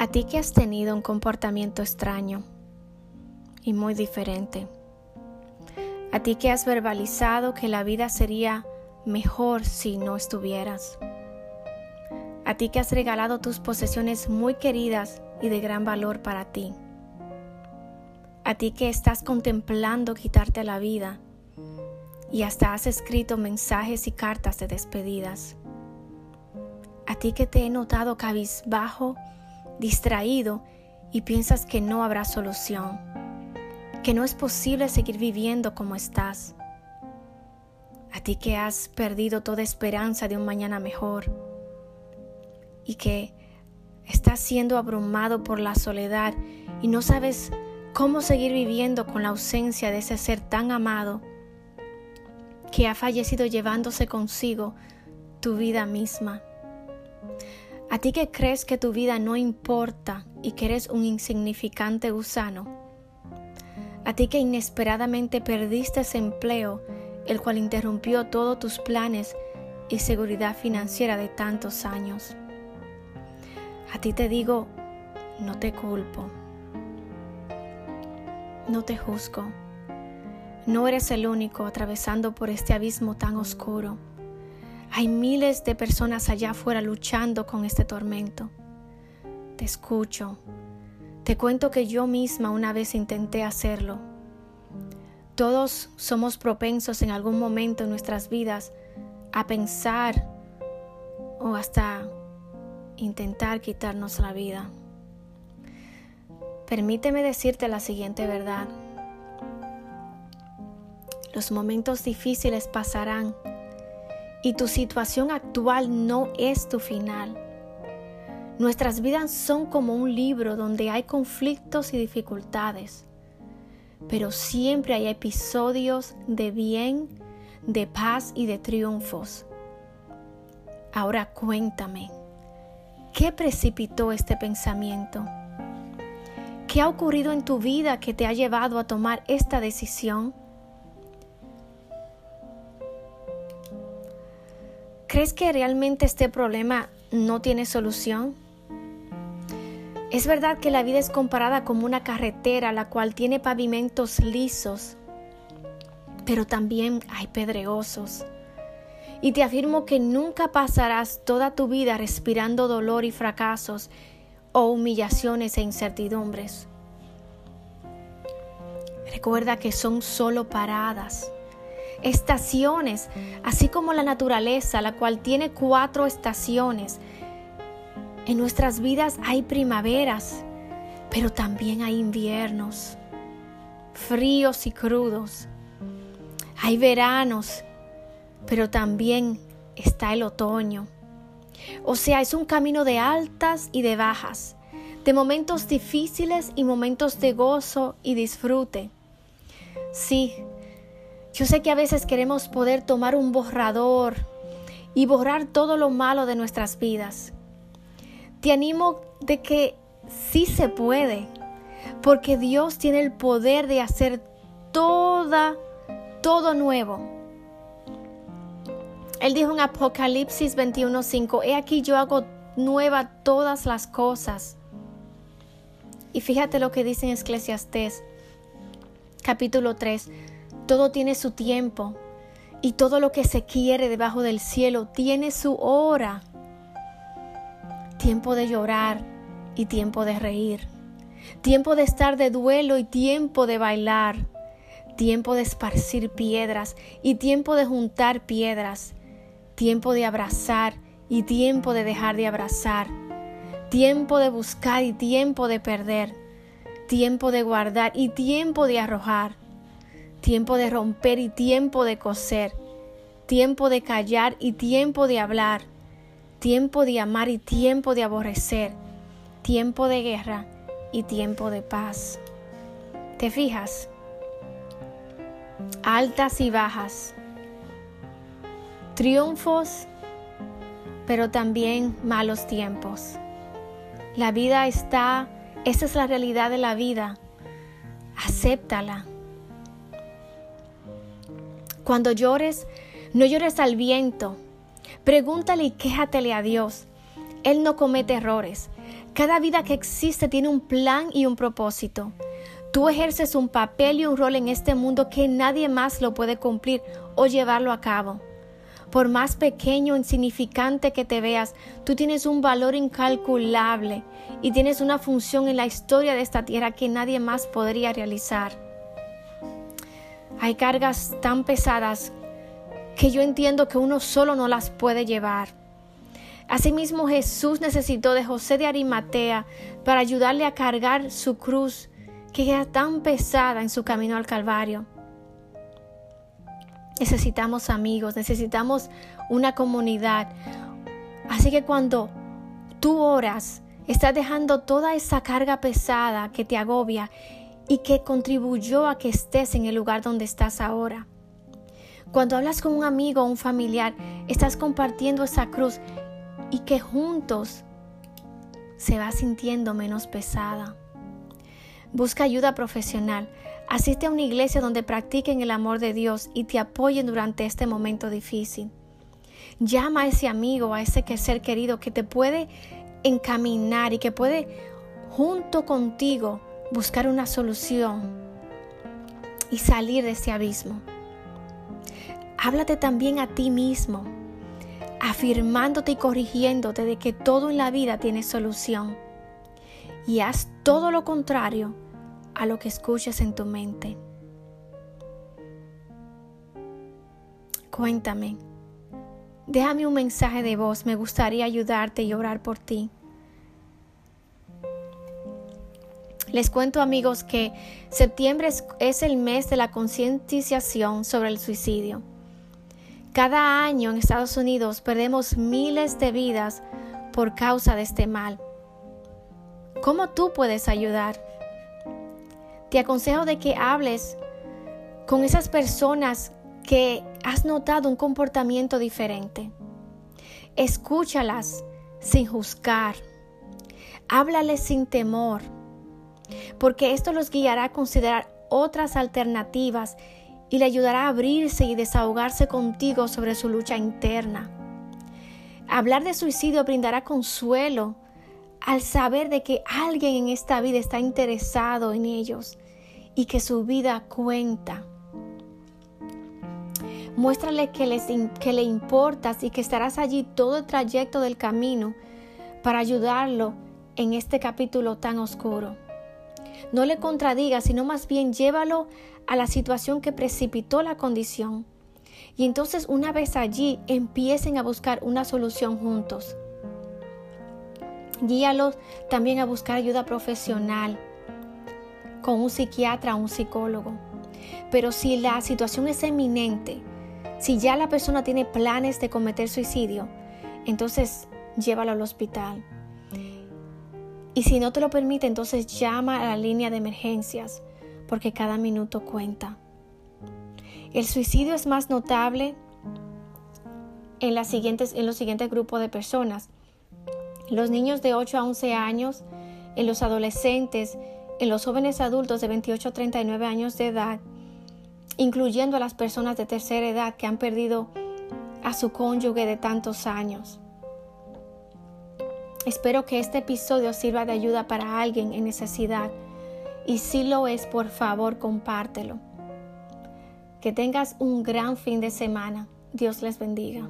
A ti que has tenido un comportamiento extraño y muy diferente. A ti que has verbalizado que la vida sería mejor si no estuvieras. A ti que has regalado tus posesiones muy queridas y de gran valor para ti. A ti que estás contemplando quitarte la vida y hasta has escrito mensajes y cartas de despedidas. A ti que te he notado cabizbajo distraído y piensas que no habrá solución, que no es posible seguir viviendo como estás. A ti que has perdido toda esperanza de un mañana mejor y que estás siendo abrumado por la soledad y no sabes cómo seguir viviendo con la ausencia de ese ser tan amado que ha fallecido llevándose consigo tu vida misma. A ti que crees que tu vida no importa y que eres un insignificante gusano. A ti que inesperadamente perdiste ese empleo, el cual interrumpió todos tus planes y seguridad financiera de tantos años. A ti te digo, no te culpo. No te juzgo. No eres el único atravesando por este abismo tan oscuro. Hay miles de personas allá afuera luchando con este tormento. Te escucho. Te cuento que yo misma una vez intenté hacerlo. Todos somos propensos en algún momento en nuestras vidas a pensar o hasta intentar quitarnos la vida. Permíteme decirte la siguiente verdad. Los momentos difíciles pasarán y tu situación actual no es tu final. Nuestras vidas son como un libro donde hay conflictos y dificultades, pero siempre hay episodios de bien, de paz y de triunfos. Ahora cuéntame, ¿qué precipitó este pensamiento? ¿Qué ha ocurrido en tu vida que te ha llevado a tomar esta decisión? ¿Crees que realmente este problema no tiene solución? Es verdad que la vida es comparada como una carretera la cual tiene pavimentos lisos, pero también hay pedregosos. Y te afirmo que nunca pasarás toda tu vida respirando dolor y fracasos o humillaciones e incertidumbres. Recuerda que son solo paradas estaciones, así como la naturaleza, la cual tiene cuatro estaciones. En nuestras vidas hay primaveras, pero también hay inviernos, fríos y crudos. Hay veranos, pero también está el otoño. O sea, es un camino de altas y de bajas, de momentos difíciles y momentos de gozo y disfrute. Sí, yo sé que a veces queremos poder tomar un borrador y borrar todo lo malo de nuestras vidas. Te animo de que sí se puede, porque Dios tiene el poder de hacer toda, todo nuevo. Él dijo en Apocalipsis 21:5, he aquí yo hago nueva todas las cosas. Y fíjate lo que dice en Eclesiastés capítulo 3, todo tiene su tiempo y todo lo que se quiere debajo del cielo tiene su hora. Tiempo de llorar y tiempo de reír. Tiempo de estar de duelo y tiempo de bailar. Tiempo de esparcir piedras y tiempo de juntar piedras. Tiempo de abrazar y tiempo de dejar de abrazar. Tiempo de buscar y tiempo de perder. Tiempo de guardar y tiempo de arrojar tiempo de romper y tiempo de coser, tiempo de callar y tiempo de hablar, tiempo de amar y tiempo de aborrecer, tiempo de guerra y tiempo de paz. ¿Te fijas? Altas y bajas, triunfos, pero también malos tiempos. La vida está, esa es la realidad de la vida. Acéptala. Cuando llores, no llores al viento. Pregúntale y quéjatele a Dios. Él no comete errores. Cada vida que existe tiene un plan y un propósito. Tú ejerces un papel y un rol en este mundo que nadie más lo puede cumplir o llevarlo a cabo. Por más pequeño o insignificante que te veas, tú tienes un valor incalculable y tienes una función en la historia de esta tierra que nadie más podría realizar. Hay cargas tan pesadas que yo entiendo que uno solo no las puede llevar. Asimismo Jesús necesitó de José de Arimatea para ayudarle a cargar su cruz que era tan pesada en su camino al Calvario. Necesitamos amigos, necesitamos una comunidad. Así que cuando tú oras, estás dejando toda esa carga pesada que te agobia y que contribuyó a que estés en el lugar donde estás ahora. Cuando hablas con un amigo o un familiar, estás compartiendo esa cruz y que juntos se va sintiendo menos pesada. Busca ayuda profesional. Asiste a una iglesia donde practiquen el amor de Dios y te apoyen durante este momento difícil. Llama a ese amigo, a ese ser querido que te puede encaminar y que puede junto contigo buscar una solución y salir de ese abismo. Háblate también a ti mismo, afirmándote y corrigiéndote de que todo en la vida tiene solución y haz todo lo contrario a lo que escuches en tu mente. Cuéntame, déjame un mensaje de voz, me gustaría ayudarte y orar por ti. Les cuento amigos que septiembre es, el mes de la concientización sobre el suicidio. Cada año en Estados Unidos perdemos miles de vidas por causa de este mal. ¿Cómo tú puedes ayudar? Te aconsejo de que hables con esas personas que has notado un comportamiento diferente. Escúchalas sin juzgar. Háblales sin temor, porque esto los guiará a considerar otras alternativas y le ayudará a abrirse y desahogarse contigo sobre su lucha interna. Hablar de suicidio brindará consuelo al saber de que alguien en esta vida está interesado en ellos y que su vida cuenta. Muéstrale que, les, que le importas y que estarás allí todo el trayecto del camino para ayudarlo en este capítulo tan oscuro. No le contradigas, sino más bien llévalo a la situación que precipitó la condición. Y entonces una vez allí empiecen a buscar una solución juntos. Guíalos también a buscar ayuda profesional con un psiquiatra o un psicólogo. Pero si la situación es eminente, si ya la persona tiene planes de cometer suicidio, entonces llévalo al hospital. Y si no te lo permite, entonces llama a la línea de emergencias, porque cada minuto cuenta. El suicidio es más notable en, los siguientes grupos de personas los niños de 8 a 11 años, en los adolescentes, en los jóvenes adultos de 28 a 39 años de edad, incluyendo a las personas de tercera edad que han perdido a su cónyuge de tantos años. Espero que este episodio sirva de ayuda para alguien en necesidad y si lo es, por favor, compártelo. Que tengas un gran fin de semana. Dios les bendiga.